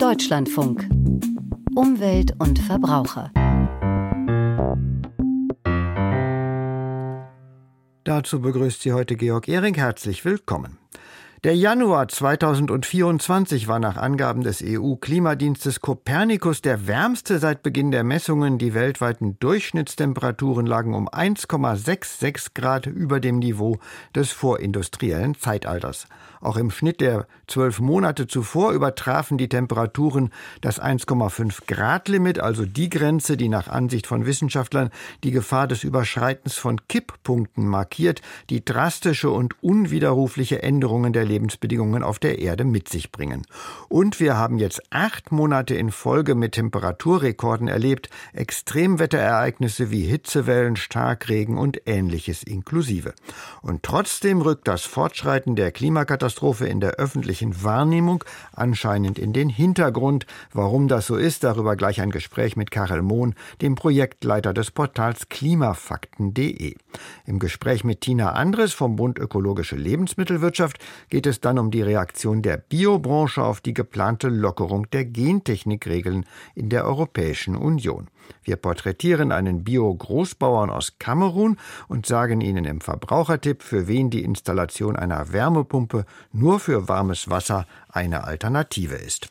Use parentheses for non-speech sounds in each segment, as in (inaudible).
Deutschlandfunk. Umwelt und Verbraucher. Dazu begrüßt Sie heute Georg Ehring. Herzlich willkommen. Der Januar 2024 war nach Angaben des EU-Klimadienstes Copernicus der wärmste seit Beginn der Messungen. Die weltweiten Durchschnittstemperaturen lagen um 1,66 Grad über dem Niveau des vorindustriellen Zeitalters. Auch im Schnitt der zwölf Monate zuvor übertrafen die Temperaturen das 1,5 Grad Limit, also die Grenze, die nach Ansicht von Wissenschaftlern die Gefahr des Überschreitens von Kipppunkten markiert, die drastische und unwiderrufliche Änderungen der Lebensbedingungen auf der Erde mit sich bringen. Und wir haben jetzt acht Monate in Folge mit Temperaturrekorden erlebt, Extremwetterereignisse wie Hitzewellen, Starkregen und ähnliches inklusive. Und trotzdem rückt das Fortschreiten der Klimakatastrophe in der öffentlichen Wahrnehmung anscheinend in den Hintergrund. Warum das so ist, darüber gleich ein Gespräch mit Karel Mohn, dem Projektleiter des Portals klimafakten.de. Im Gespräch mit Tina Andres vom Bund Ökologische Lebensmittelwirtschaft geht es dann um die Reaktion der Biobranche auf die geplante Lockerung der Gentechnikregeln in der Europäischen Union. Wir porträtieren einen Bio-Großbauern aus Kamerun und sagen Ihnen im Verbrauchertipp, für wen die Installation einer Wärmepumpe nur für warmes Wasser eine Alternative ist.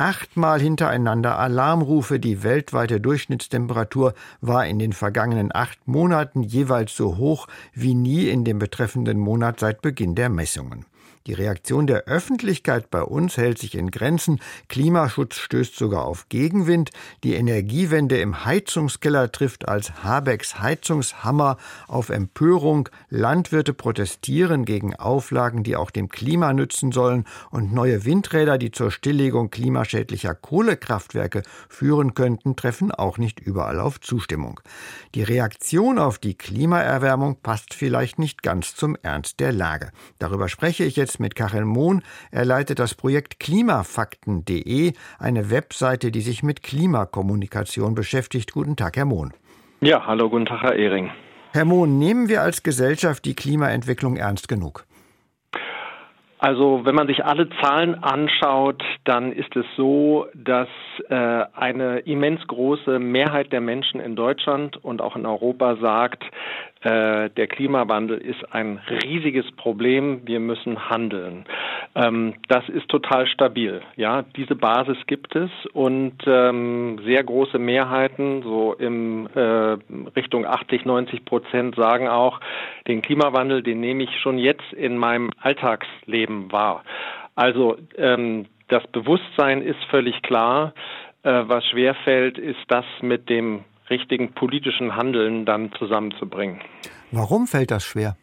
Achtmal hintereinander Alarmrufe, die weltweite Durchschnittstemperatur war in den vergangenen acht Monaten jeweils so hoch wie nie in dem betreffenden Monat seit Beginn der Messungen. Die Reaktion der Öffentlichkeit bei uns hält sich in Grenzen. Klimaschutz stößt sogar auf Gegenwind. Die Energiewende im Heizungskeller trifft als Habecks Heizungshammer auf Empörung. Landwirte protestieren gegen Auflagen, die auch dem Klima nützen sollen. Und neue Windräder, die zur Stilllegung klimaschädlicher Kohlekraftwerke führen könnten, treffen auch nicht überall auf Zustimmung. Die Reaktion auf die Klimaerwärmung passt vielleicht nicht ganz zum Ernst der Lage. Darüber spreche ich jetzt mit Karel Mohn. Er leitet das Projekt klimafakten.de, eine Webseite, die sich mit Klimakommunikation beschäftigt. Guten Tag, Herr Mohn. Ja, hallo, guten Tag, Herr Ehring. Herr Mohn, nehmen wir als Gesellschaft die Klimaentwicklung ernst genug? Also wenn man sich alle Zahlen anschaut, dann ist es so, dass äh, eine immens große Mehrheit der Menschen in Deutschland und auch in Europa sagt, äh, der Klimawandel ist ein riesiges Problem, wir müssen handeln. Ähm, das ist total stabil. Ja, diese Basis gibt es und ähm, sehr große Mehrheiten, so in äh, Richtung 80, 90 Prozent sagen auch, den Klimawandel, den nehme ich schon jetzt in meinem Alltagsleben wahr. Also ähm, das Bewusstsein ist völlig klar. Äh, was schwerfällt, ist das mit dem richtigen politischen Handeln dann zusammenzubringen. Warum fällt das schwer?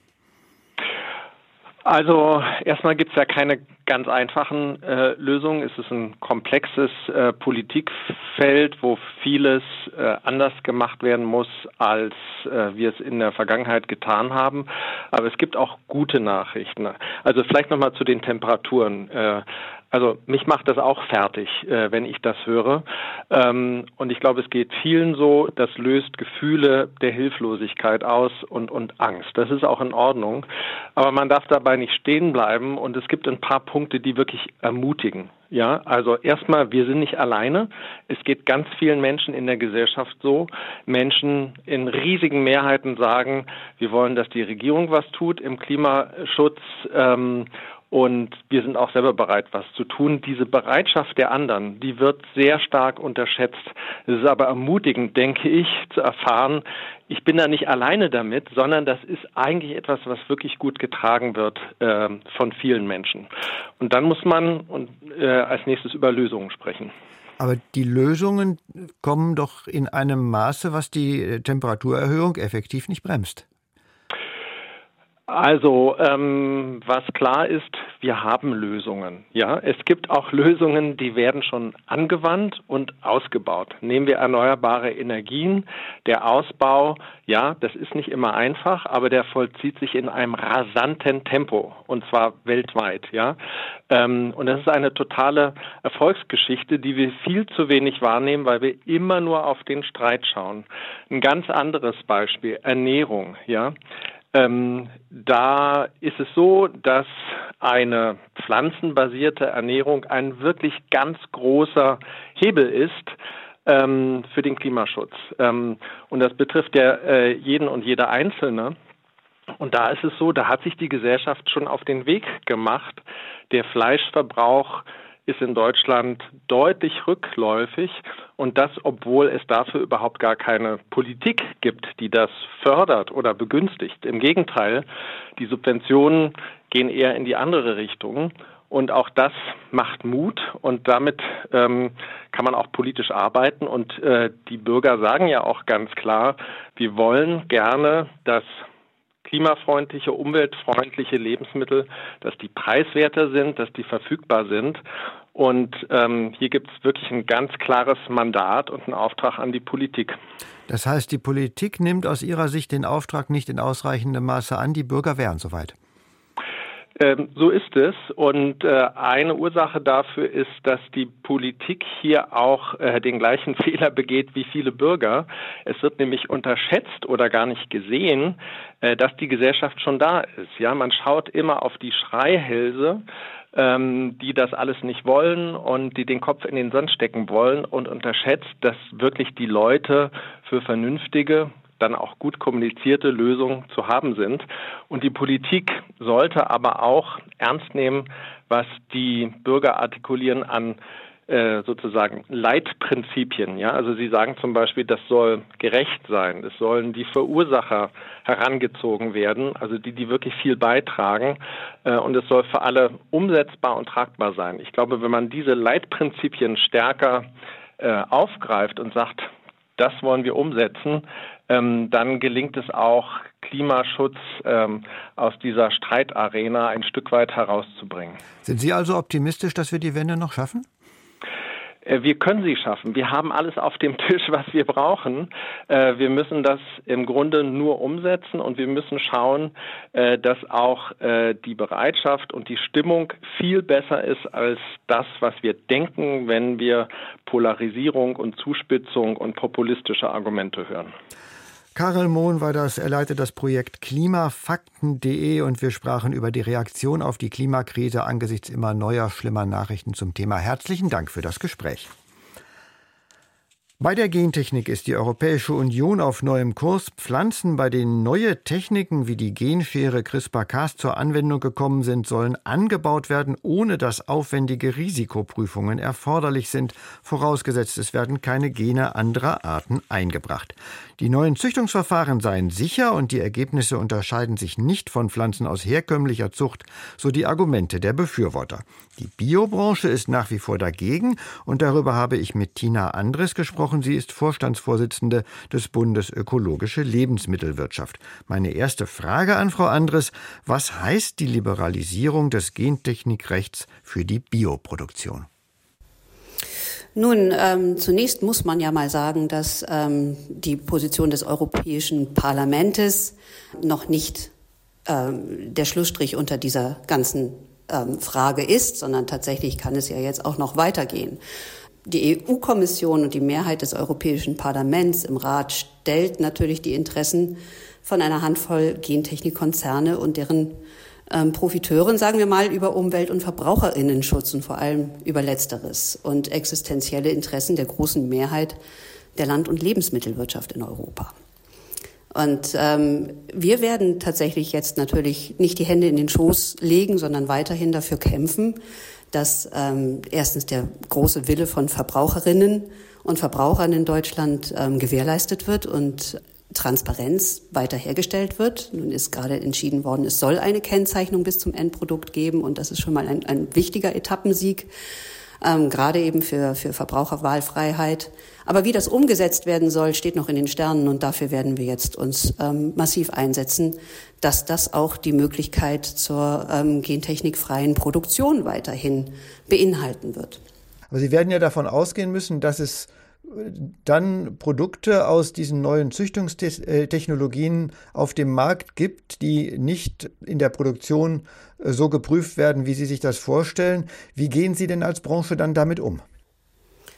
Also erstmal gibt es ja keine ganz einfachen äh, Lösungen. Es ist ein komplexes äh, Politikfeld, wo vieles äh, anders gemacht werden muss, als äh, wir es in der Vergangenheit getan haben. Aber es gibt auch gute Nachrichten. Also vielleicht nochmal zu den Temperaturen. Also mich macht das auch fertig, äh, wenn ich das höre. Ähm, und ich glaube, es geht vielen so, das löst Gefühle der Hilflosigkeit aus und, und Angst. Das ist auch in Ordnung. Aber man darf dabei nicht stehen bleiben und es gibt ein paar Punkte, die wirklich ermutigen. Ja, also erstmal, wir sind nicht alleine. Es geht ganz vielen Menschen in der Gesellschaft so. Menschen in riesigen Mehrheiten sagen, wir wollen, dass die Regierung was tut im Klimaschutz. Ähm, und wir sind auch selber bereit, was zu tun. Diese Bereitschaft der anderen, die wird sehr stark unterschätzt. Es ist aber ermutigend, denke ich, zu erfahren, ich bin da nicht alleine damit, sondern das ist eigentlich etwas, was wirklich gut getragen wird äh, von vielen Menschen. Und dann muss man und, äh, als nächstes über Lösungen sprechen. Aber die Lösungen kommen doch in einem Maße, was die Temperaturerhöhung effektiv nicht bremst. Also, ähm, was klar ist, wir haben Lösungen. Ja, es gibt auch Lösungen, die werden schon angewandt und ausgebaut. Nehmen wir erneuerbare Energien. Der Ausbau, ja, das ist nicht immer einfach, aber der vollzieht sich in einem rasanten Tempo und zwar weltweit. Ja, ähm, und das ist eine totale Erfolgsgeschichte, die wir viel zu wenig wahrnehmen, weil wir immer nur auf den Streit schauen. Ein ganz anderes Beispiel: Ernährung. Ja. Ähm, da ist es so, dass eine pflanzenbasierte Ernährung ein wirklich ganz großer Hebel ist ähm, für den Klimaschutz. Ähm, und das betrifft ja äh, jeden und jede Einzelne. Und da ist es so, da hat sich die Gesellschaft schon auf den Weg gemacht. Der Fleischverbrauch ist in Deutschland deutlich rückläufig und das, obwohl es dafür überhaupt gar keine Politik gibt, die das fördert oder begünstigt. Im Gegenteil, die Subventionen gehen eher in die andere Richtung. Und auch das macht Mut und damit ähm, kann man auch politisch arbeiten. Und äh, die Bürger sagen ja auch ganz klar, wir wollen gerne, dass klimafreundliche, umweltfreundliche Lebensmittel, dass die preiswerter sind, dass die verfügbar sind. Und ähm, hier gibt es wirklich ein ganz klares Mandat und einen Auftrag an die Politik. Das heißt, die Politik nimmt aus Ihrer Sicht den Auftrag nicht in ausreichendem Maße an, die Bürger wären soweit. Ähm, so ist es. Und äh, eine Ursache dafür ist, dass die Politik hier auch äh, den gleichen (laughs) Fehler begeht wie viele Bürger. Es wird nämlich unterschätzt oder gar nicht gesehen, äh, dass die Gesellschaft schon da ist. Ja, man schaut immer auf die Schreihälse ähm, die das alles nicht wollen und die den Kopf in den Sand stecken wollen und unterschätzt, dass wirklich die Leute für vernünftige, dann auch gut kommunizierte Lösungen zu haben sind. Und die Politik sollte aber auch ernst nehmen, was die Bürger artikulieren an äh, sozusagen Leitprinzipien. Ja, also Sie sagen zum Beispiel, das soll gerecht sein. Es sollen die Verursacher herangezogen werden, also die, die wirklich viel beitragen. Äh, und es soll für alle umsetzbar und tragbar sein. Ich glaube, wenn man diese Leitprinzipien stärker äh, aufgreift und sagt, das wollen wir umsetzen, ähm, dann gelingt es auch, Klimaschutz ähm, aus dieser Streitarena ein Stück weit herauszubringen. Sind Sie also optimistisch, dass wir die Wende noch schaffen? Äh, wir können sie schaffen. Wir haben alles auf dem Tisch, was wir brauchen. Äh, wir müssen das im Grunde nur umsetzen und wir müssen schauen, äh, dass auch die Bereitschaft und die Stimmung viel besser ist als das, was wir denken, wenn wir Polarisierung und Zuspitzung und populistische Argumente hören. Karel Mohn war das, er leitet das Projekt klimafakten.de und wir sprachen über die Reaktion auf die Klimakrise angesichts immer neuer schlimmer Nachrichten zum Thema. Herzlichen Dank für das Gespräch. Bei der Gentechnik ist die Europäische Union auf neuem Kurs. Pflanzen, bei denen neue Techniken wie die Genschere CRISPR-Cas zur Anwendung gekommen sind, sollen angebaut werden, ohne dass aufwendige Risikoprüfungen erforderlich sind, vorausgesetzt es werden keine Gene anderer Arten eingebracht. Die neuen Züchtungsverfahren seien sicher und die Ergebnisse unterscheiden sich nicht von Pflanzen aus herkömmlicher Zucht, so die Argumente der Befürworter. Die Biobranche ist nach wie vor dagegen und darüber habe ich mit Tina Andres gesprochen. Sie ist Vorstandsvorsitzende des Bundes Ökologische Lebensmittelwirtschaft. Meine erste Frage an Frau Andres, was heißt die Liberalisierung des Gentechnikrechts für die Bioproduktion? Nun, ähm, zunächst muss man ja mal sagen, dass ähm, die Position des Europäischen Parlaments noch nicht ähm, der Schlussstrich unter dieser ganzen ähm, Frage ist, sondern tatsächlich kann es ja jetzt auch noch weitergehen. Die EU-Kommission und die Mehrheit des Europäischen Parlaments im Rat stellt natürlich die Interessen von einer Handvoll Gentechnikkonzerne und deren ähm, Profiteuren, sagen wir mal, über Umwelt- und Verbraucherinnenschutz und vor allem über Letzteres und existenzielle Interessen der großen Mehrheit der Land- und Lebensmittelwirtschaft in Europa. Und ähm, wir werden tatsächlich jetzt natürlich nicht die Hände in den Schoß legen, sondern weiterhin dafür kämpfen, dass ähm, erstens der große Wille von Verbraucherinnen und Verbrauchern in Deutschland ähm, gewährleistet wird und Transparenz weiter hergestellt wird. Nun ist gerade entschieden worden, es soll eine Kennzeichnung bis zum Endprodukt geben und das ist schon mal ein, ein wichtiger Etappensieg, ähm, gerade eben für, für Verbraucherwahlfreiheit. Aber wie das umgesetzt werden soll, steht noch in den Sternen und dafür werden wir jetzt uns ähm, massiv einsetzen, dass das auch die Möglichkeit zur ähm, gentechnikfreien Produktion weiterhin beinhalten wird. Aber Sie werden ja davon ausgehen müssen, dass es dann Produkte aus diesen neuen Züchtungstechnologien auf dem Markt gibt, die nicht in der Produktion äh, so geprüft werden, wie Sie sich das vorstellen. Wie gehen Sie denn als Branche dann damit um?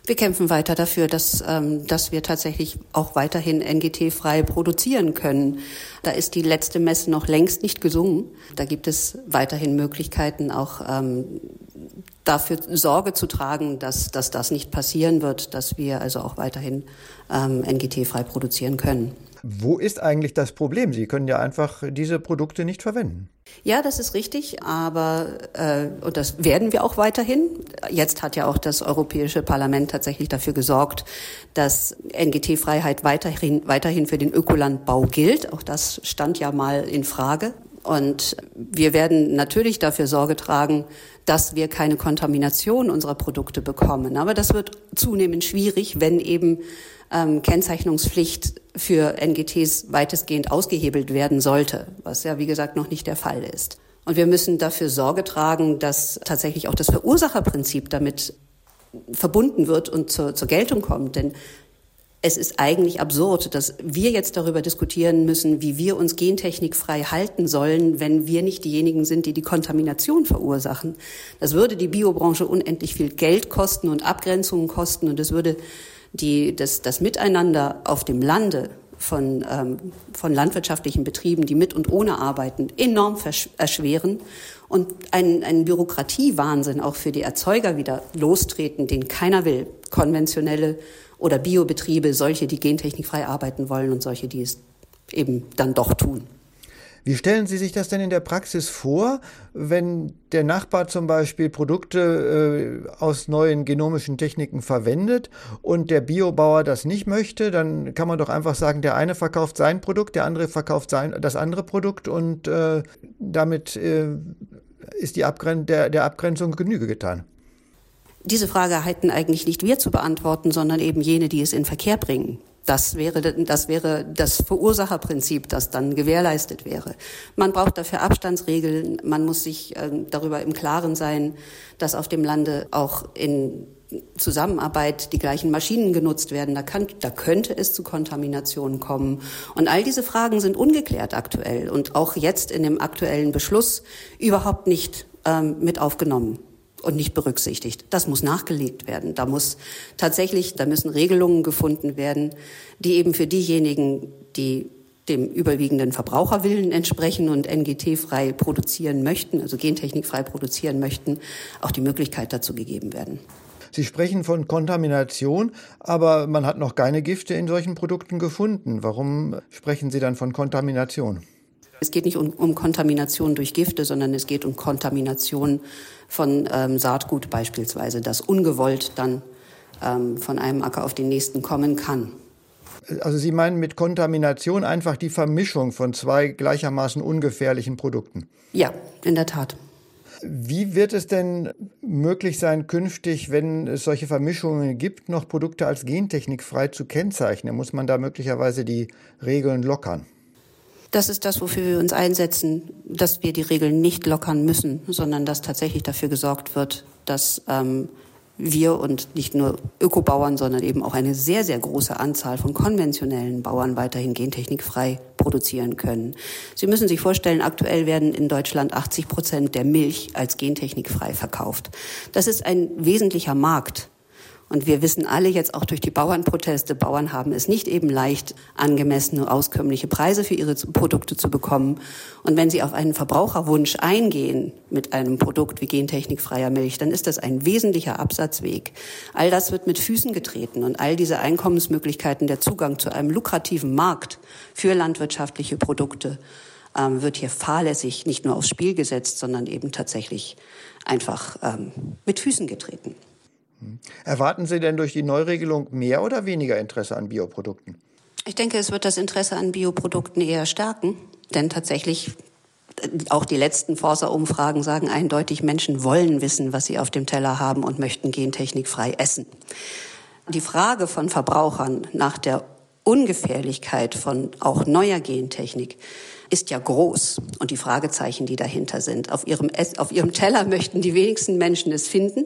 Wir kämpfen weiter dafür, dass, ähm, dass wir tatsächlich auch weiterhin NGT-frei produzieren können. Da ist die letzte Messe noch längst nicht gesungen. Da gibt es weiterhin Möglichkeiten, auch ähm, dafür Sorge zu tragen, dass, dass das nicht passieren wird, dass wir also auch weiterhin ähm, NGT-frei produzieren können. Wo ist eigentlich das Problem? Sie können ja einfach diese Produkte nicht verwenden. Ja, das ist richtig, aber äh, und das werden wir auch weiterhin. Jetzt hat ja auch das Europäische Parlament tatsächlich dafür gesorgt, dass NGT-Freiheit weiterhin, weiterhin für den Ökolandbau gilt. Auch das stand ja mal in Frage. Und wir werden natürlich dafür Sorge tragen, dass wir keine Kontamination unserer Produkte bekommen. Aber das wird zunehmend schwierig, wenn eben ähm, Kennzeichnungspflicht für NGTs weitestgehend ausgehebelt werden sollte, was ja wie gesagt noch nicht der Fall ist. Und wir müssen dafür Sorge tragen, dass tatsächlich auch das Verursacherprinzip damit verbunden wird und zur, zur Geltung kommt. Denn es ist eigentlich absurd, dass wir jetzt darüber diskutieren müssen, wie wir uns gentechnikfrei halten sollen, wenn wir nicht diejenigen sind, die die Kontamination verursachen. Das würde die Biobranche unendlich viel Geld kosten und Abgrenzungen kosten und es würde die, das, das Miteinander auf dem Lande von, ähm, von landwirtschaftlichen Betrieben, die mit und ohne arbeiten, enorm erschweren und einen, einen Bürokratiewahnsinn auch für die Erzeuger wieder lostreten, den keiner will. Konventionelle oder Biobetriebe, solche, die gentechnikfrei arbeiten wollen und solche, die es eben dann doch tun. Wie stellen Sie sich das denn in der Praxis vor, wenn der Nachbar zum Beispiel Produkte äh, aus neuen genomischen Techniken verwendet und der Biobauer das nicht möchte? Dann kann man doch einfach sagen, der eine verkauft sein Produkt, der andere verkauft sein, das andere Produkt und äh, damit äh, ist die Abgren der, der Abgrenzung Genüge getan. Diese Frage hätten eigentlich nicht wir zu beantworten, sondern eben jene, die es in Verkehr bringen. Das wäre, das wäre das Verursacherprinzip, das dann gewährleistet wäre. Man braucht dafür Abstandsregeln. Man muss sich äh, darüber im Klaren sein, dass auf dem Lande auch in Zusammenarbeit die gleichen Maschinen genutzt werden. Da, kann, da könnte es zu Kontaminationen kommen. Und all diese Fragen sind ungeklärt aktuell und auch jetzt in dem aktuellen Beschluss überhaupt nicht ähm, mit aufgenommen und nicht berücksichtigt. Das muss nachgelegt werden. Da muss tatsächlich, da müssen Regelungen gefunden werden, die eben für diejenigen, die dem überwiegenden Verbraucherwillen entsprechen und NGT-frei produzieren möchten, also gentechnikfrei produzieren möchten, auch die Möglichkeit dazu gegeben werden. Sie sprechen von Kontamination, aber man hat noch keine Gifte in solchen Produkten gefunden. Warum sprechen Sie dann von Kontamination? Es geht nicht um, um Kontamination durch Gifte, sondern es geht um Kontamination von ähm, Saatgut beispielsweise, das ungewollt dann ähm, von einem Acker auf den nächsten kommen kann. Also Sie meinen mit Kontamination einfach die Vermischung von zwei gleichermaßen ungefährlichen Produkten? Ja, in der Tat. Wie wird es denn möglich sein, künftig, wenn es solche Vermischungen gibt, noch Produkte als gentechnikfrei zu kennzeichnen? Muss man da möglicherweise die Regeln lockern? Das ist das, wofür wir uns einsetzen, dass wir die Regeln nicht lockern müssen, sondern dass tatsächlich dafür gesorgt wird, dass ähm, wir und nicht nur Ökobauern, sondern eben auch eine sehr, sehr große Anzahl von konventionellen Bauern weiterhin gentechnikfrei produzieren können. Sie müssen sich vorstellen, aktuell werden in Deutschland 80 Prozent der Milch als gentechnikfrei verkauft. Das ist ein wesentlicher Markt und wir wissen alle jetzt auch durch die Bauernproteste, Bauern haben es nicht eben leicht, angemessene, auskömmliche Preise für ihre Produkte zu bekommen. Und wenn sie auf einen Verbraucherwunsch eingehen mit einem Produkt wie gentechnikfreier Milch, dann ist das ein wesentlicher Absatzweg. All das wird mit Füßen getreten und all diese Einkommensmöglichkeiten, der Zugang zu einem lukrativen Markt für landwirtschaftliche Produkte, ähm, wird hier fahrlässig nicht nur aufs Spiel gesetzt, sondern eben tatsächlich einfach ähm, mit Füßen getreten. Erwarten Sie denn durch die Neuregelung mehr oder weniger Interesse an Bioprodukten? Ich denke, es wird das Interesse an Bioprodukten eher stärken, denn tatsächlich auch die letzten Forsa-Umfragen sagen eindeutig, Menschen wollen wissen, was sie auf dem Teller haben und möchten gentechnikfrei essen. Die Frage von Verbrauchern nach der Ungefährlichkeit von auch neuer Gentechnik ist ja groß und die Fragezeichen, die dahinter sind. Auf ihrem, auf ihrem Teller möchten die wenigsten Menschen es finden.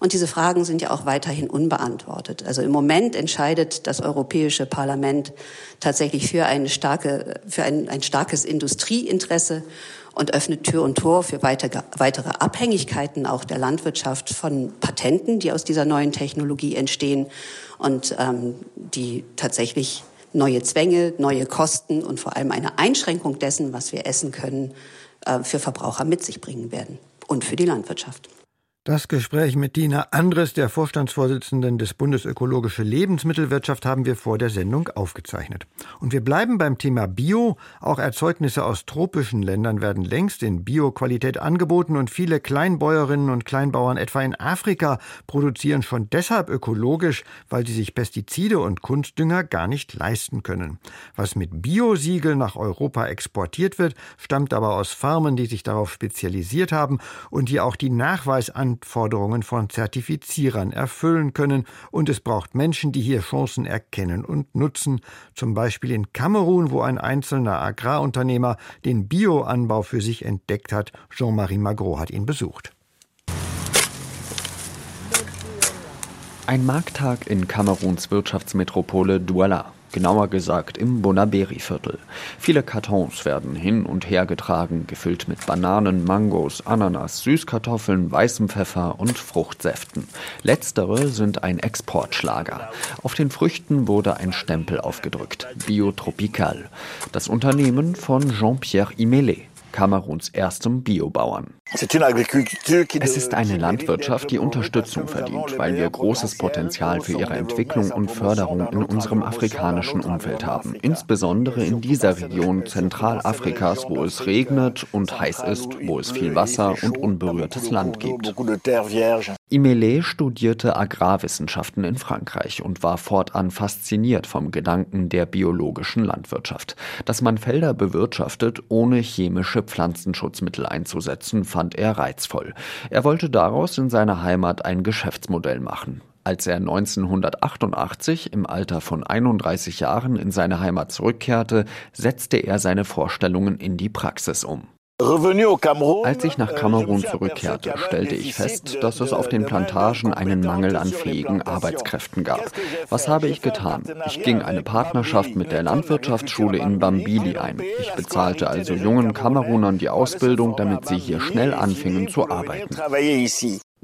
Und diese Fragen sind ja auch weiterhin unbeantwortet. Also im Moment entscheidet das Europäische Parlament tatsächlich für, eine starke, für ein, ein starkes Industrieinteresse und öffnet Tür und Tor für weitere, weitere Abhängigkeiten auch der Landwirtschaft von Patenten, die aus dieser neuen Technologie entstehen und ähm, die tatsächlich neue Zwänge, neue Kosten und vor allem eine Einschränkung dessen, was wir essen können, äh, für Verbraucher mit sich bringen werden und für die Landwirtschaft. Das Gespräch mit Dina Andres, der Vorstandsvorsitzenden des Bundesökologische Lebensmittelwirtschaft, haben wir vor der Sendung aufgezeichnet. Und wir bleiben beim Thema Bio. Auch Erzeugnisse aus tropischen Ländern werden längst in Bioqualität angeboten und viele Kleinbäuerinnen und Kleinbauern etwa in Afrika produzieren schon deshalb ökologisch, weil sie sich Pestizide und Kunstdünger gar nicht leisten können. Was mit Biosiegel nach Europa exportiert wird, stammt aber aus Farmen, die sich darauf spezialisiert haben und die auch die Nachweis an Anforderungen von Zertifizierern erfüllen können, und es braucht Menschen, die hier Chancen erkennen und nutzen, zum Beispiel in Kamerun, wo ein einzelner Agrarunternehmer den Bioanbau für sich entdeckt hat. Jean-Marie Magro hat ihn besucht. Ein Markttag in Kameruns Wirtschaftsmetropole Douala genauer gesagt im Bonaberi-Viertel. Viele Kartons werden hin und her getragen, gefüllt mit Bananen, Mangos, Ananas, Süßkartoffeln, weißem Pfeffer und Fruchtsäften. Letztere sind ein Exportschlager. Auf den Früchten wurde ein Stempel aufgedrückt, Biotropical. Das Unternehmen von Jean-Pierre Imele. Kameruns erstem Biobauern. Es ist eine Landwirtschaft, die Unterstützung verdient, weil wir großes Potenzial für ihre Entwicklung und Förderung in unserem afrikanischen Umfeld haben. Insbesondere in dieser Region Zentralafrikas, wo es regnet und heiß ist, wo es viel Wasser und unberührtes Land gibt. Imele studierte Agrarwissenschaften in Frankreich und war fortan fasziniert vom Gedanken der biologischen Landwirtschaft. Dass man Felder bewirtschaftet, ohne chemische Pflanzenschutzmittel einzusetzen, fand er reizvoll. Er wollte daraus in seiner Heimat ein Geschäftsmodell machen. Als er 1988 im Alter von 31 Jahren in seine Heimat zurückkehrte, setzte er seine Vorstellungen in die Praxis um. Als ich nach Kamerun zurückkehrte, stellte ich fest, dass es auf den Plantagen einen Mangel an fähigen Arbeitskräften gab. Was habe ich getan? Ich ging eine Partnerschaft mit der Landwirtschaftsschule in Bambili ein. Ich bezahlte also jungen Kamerunern die Ausbildung, damit sie hier schnell anfingen zu arbeiten.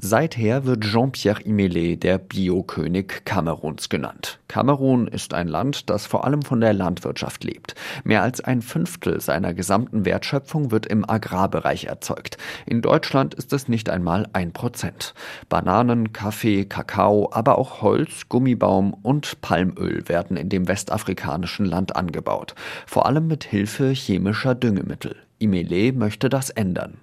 Seither wird Jean-Pierre Imele der Biokönig Kameruns genannt. Kamerun ist ein Land, das vor allem von der Landwirtschaft lebt. Mehr als ein Fünftel seiner gesamten Wertschöpfung wird im Agrarbereich erzeugt. In Deutschland ist es nicht einmal ein Prozent. Bananen, Kaffee, Kakao, aber auch Holz, Gummibaum und Palmöl werden in dem westafrikanischen Land angebaut. Vor allem mit Hilfe chemischer Düngemittel. Imele möchte das ändern.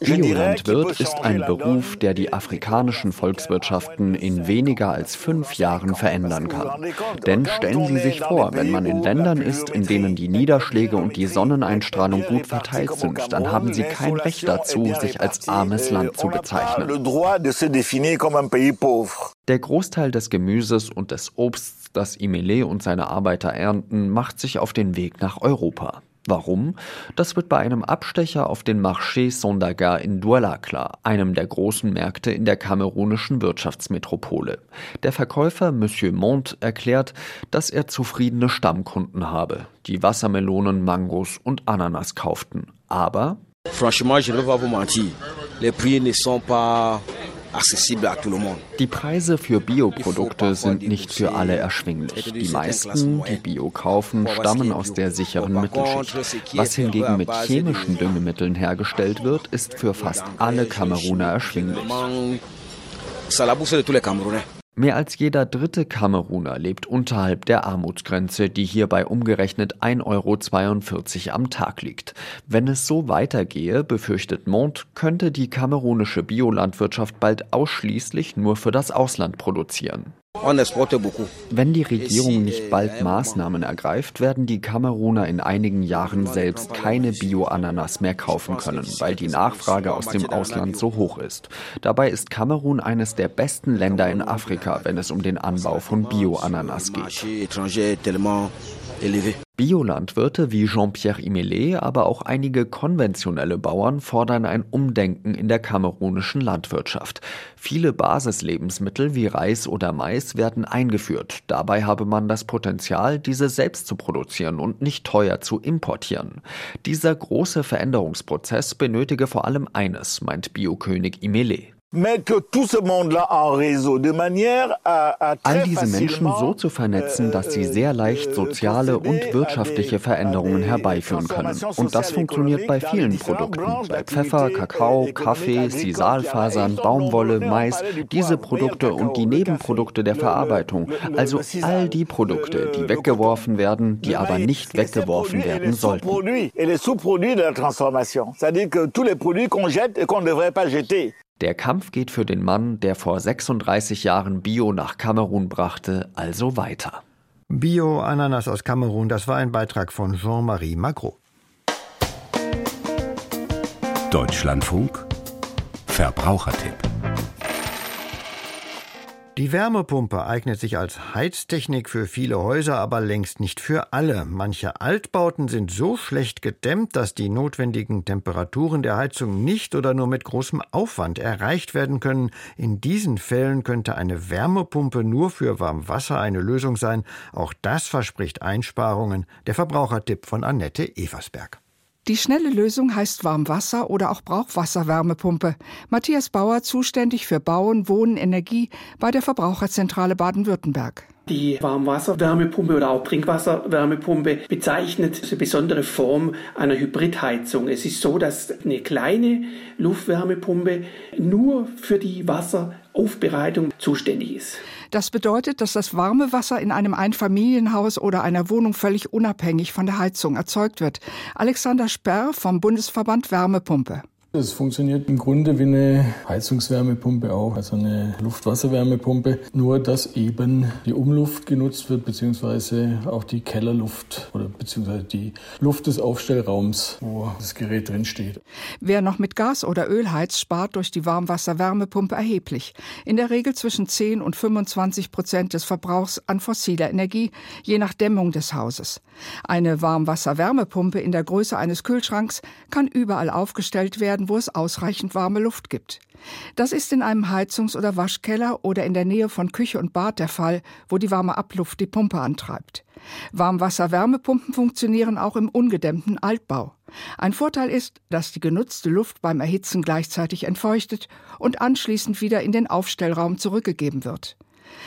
Biolandwirt ist ein Beruf, der die afrikanischen Volkswirtschaften in weniger als fünf Jahren verändern kann. Denn stellen Sie sich vor, wenn man in Ländern ist, in denen die Niederschläge und die Sonneneinstrahlung gut verteilt sind, dann haben Sie kein Recht dazu, sich als armes Land zu bezeichnen. Der Großteil des Gemüses und des Obsts, das Imele und seine Arbeiter ernten, macht sich auf den Weg nach Europa. Warum? Das wird bei einem Abstecher auf den Marché Sondaga in Douala klar, einem der großen Märkte in der kamerunischen Wirtschaftsmetropole. Der Verkäufer Monsieur Mont erklärt, dass er zufriedene Stammkunden habe, die Wassermelonen, Mangos und Ananas kauften. Aber Franchement, je ne vais pas vous mentir. Les prix ne sont pas die Preise für Bioprodukte sind nicht für alle erschwinglich. Die meisten, die Bio kaufen, stammen aus der sicheren Mittelschicht. Was hingegen mit chemischen Düngemitteln hergestellt wird, ist für fast alle Kameruner erschwinglich. Mehr als jeder dritte Kameruner lebt unterhalb der Armutsgrenze, die hierbei umgerechnet 1,42 Euro am Tag liegt. Wenn es so weitergehe, befürchtet Mont, könnte die kamerunische Biolandwirtschaft bald ausschließlich nur für das Ausland produzieren. Wenn die Regierung nicht bald Maßnahmen ergreift, werden die Kameruner in einigen Jahren selbst keine Bio-Ananas mehr kaufen können, weil die Nachfrage aus dem Ausland so hoch ist. Dabei ist Kamerun eines der besten Länder in Afrika, wenn es um den Anbau von Bio-Ananas geht. Biolandwirte wie Jean-Pierre Imelet, aber auch einige konventionelle Bauern fordern ein Umdenken in der kamerunischen Landwirtschaft. Viele Basislebensmittel wie Reis oder Mais werden eingeführt. Dabei habe man das Potenzial, diese selbst zu produzieren und nicht teuer zu importieren. Dieser große Veränderungsprozess benötige vor allem eines, meint Biokönig Imelet. All diese Menschen so zu vernetzen, dass sie sehr leicht soziale und wirtschaftliche Veränderungen herbeiführen können. Und das funktioniert bei vielen Produkten. Bei Pfeffer, Kakao, Kaffee, Sisalfasern, Baumwolle, Mais, diese Produkte und die Nebenprodukte der Verarbeitung. Also all die Produkte, die weggeworfen werden, die aber nicht weggeworfen werden sollten. Der Kampf geht für den Mann, der vor 36 Jahren Bio nach Kamerun brachte, also weiter. Bio-Ananas aus Kamerun, das war ein Beitrag von Jean-Marie Magro. Deutschlandfunk Verbrauchertipp die Wärmepumpe eignet sich als Heiztechnik für viele Häuser, aber längst nicht für alle. Manche Altbauten sind so schlecht gedämmt, dass die notwendigen Temperaturen der Heizung nicht oder nur mit großem Aufwand erreicht werden können. In diesen Fällen könnte eine Wärmepumpe nur für Warmwasser eine Lösung sein. Auch das verspricht Einsparungen. Der Verbrauchertipp von Annette Eversberg. Die schnelle Lösung heißt Warmwasser oder auch Brauchwasserwärmepumpe. Matthias Bauer, zuständig für Bauen, Wohnen, Energie bei der Verbraucherzentrale Baden-Württemberg. Die Warmwasserwärmepumpe oder auch Trinkwasserwärmepumpe bezeichnet eine besondere Form einer Hybridheizung. Es ist so, dass eine kleine Luftwärmepumpe nur für die Wasseraufbereitung zuständig ist. Das bedeutet, dass das warme Wasser in einem Einfamilienhaus oder einer Wohnung völlig unabhängig von der Heizung erzeugt wird. Alexander Sperr vom Bundesverband Wärmepumpe. Es funktioniert im Grunde wie eine Heizungswärmepumpe auch, also eine Luftwasserwärmepumpe, nur dass eben die Umluft genutzt wird, beziehungsweise auch die Kellerluft oder beziehungsweise die Luft des Aufstellraums, wo das Gerät drin steht. Wer noch mit Gas oder Öl heizt, spart durch die Warmwasserwärmepumpe erheblich. In der Regel zwischen 10 und 25 Prozent des Verbrauchs an fossiler Energie, je nach Dämmung des Hauses. Eine Warmwasserwärmepumpe in der Größe eines Kühlschranks kann überall aufgestellt werden, werden, wo es ausreichend warme Luft gibt. Das ist in einem Heizungs- oder Waschkeller oder in der Nähe von Küche und Bad der Fall, wo die warme Abluft die Pumpe antreibt. Warmwasser-Wärmepumpen funktionieren auch im ungedämmten Altbau. Ein Vorteil ist, dass die genutzte Luft beim Erhitzen gleichzeitig entfeuchtet und anschließend wieder in den Aufstellraum zurückgegeben wird.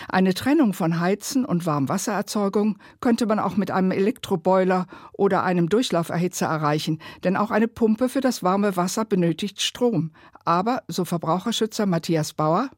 Eine Trennung von Heizen und Warmwassererzeugung könnte man auch mit einem Elektroboiler oder einem Durchlauferhitzer erreichen, denn auch eine Pumpe für das warme Wasser benötigt Strom. Aber, so Verbraucherschützer Matthias Bauer,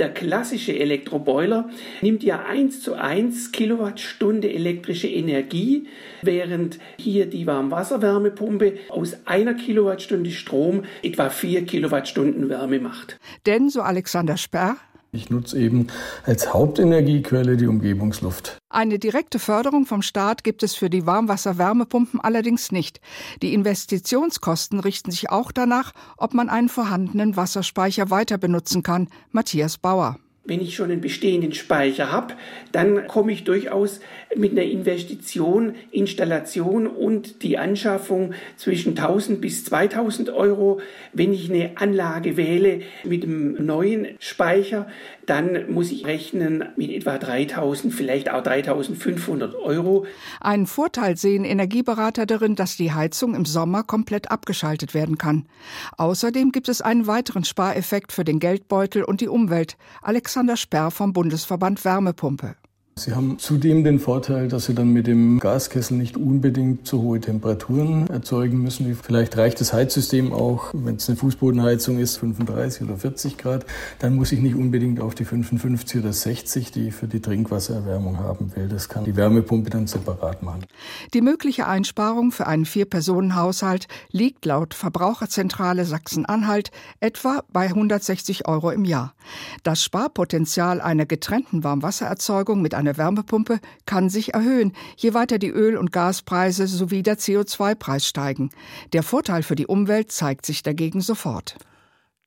der klassische Elektroboiler nimmt ja 1 zu 1 Kilowattstunde elektrische Energie, während hier die Warmwasserwärmepumpe aus einer Kilowattstunde Strom etwa 4 Kilowattstunden Wärme macht. Denn, so Alexander Sperr, ich nutze eben als Hauptenergiequelle die Umgebungsluft. Eine direkte Förderung vom Staat gibt es für die Warmwasser-Wärmepumpen allerdings nicht. Die Investitionskosten richten sich auch danach, ob man einen vorhandenen Wasserspeicher weiter benutzen kann. Matthias Bauer. Wenn ich schon einen bestehenden Speicher habe, dann komme ich durchaus mit einer Investition, Installation und die Anschaffung zwischen 1000 bis 2000 Euro. Wenn ich eine Anlage wähle mit einem neuen Speicher, dann muss ich rechnen mit etwa 3000, vielleicht auch 3500 Euro. Einen Vorteil sehen Energieberater darin, dass die Heizung im Sommer komplett abgeschaltet werden kann. Außerdem gibt es einen weiteren Spareffekt für den Geldbeutel und die Umwelt. Alexander Sperr vom Bundesverband Wärmepumpe. Sie haben zudem den Vorteil, dass Sie dann mit dem Gaskessel nicht unbedingt so hohe Temperaturen erzeugen müssen. Vielleicht reicht das Heizsystem auch, wenn es eine Fußbodenheizung ist, 35 oder 40 Grad, dann muss ich nicht unbedingt auf die 55 oder 60, die ich für die Trinkwassererwärmung haben will. Das kann die Wärmepumpe dann separat machen. Die mögliche Einsparung für einen Vier-Personen-Haushalt liegt laut Verbraucherzentrale Sachsen-Anhalt etwa bei 160 Euro im Jahr. Das Sparpotenzial einer getrennten Warmwassererzeugung mit einer eine Wärmepumpe kann sich erhöhen, je weiter die Öl- und Gaspreise sowie der CO2-Preis steigen. Der Vorteil für die Umwelt zeigt sich dagegen sofort.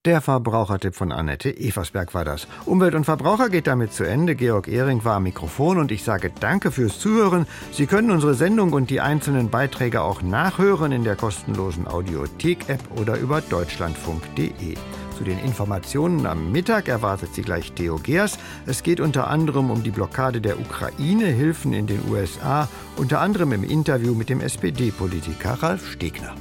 Der Verbrauchertipp von Annette Eversberg war das. Umwelt und Verbraucher geht damit zu Ende. Georg Ehring war am Mikrofon und ich sage danke fürs Zuhören. Sie können unsere Sendung und die einzelnen Beiträge auch nachhören in der kostenlosen Audiothek-App oder über deutschlandfunk.de. Zu den Informationen am Mittag erwartet Sie gleich Theo Geers. Es geht unter anderem um die Blockade der Ukraine, Hilfen in den USA, unter anderem im Interview mit dem SPD-Politiker Ralf Stegner.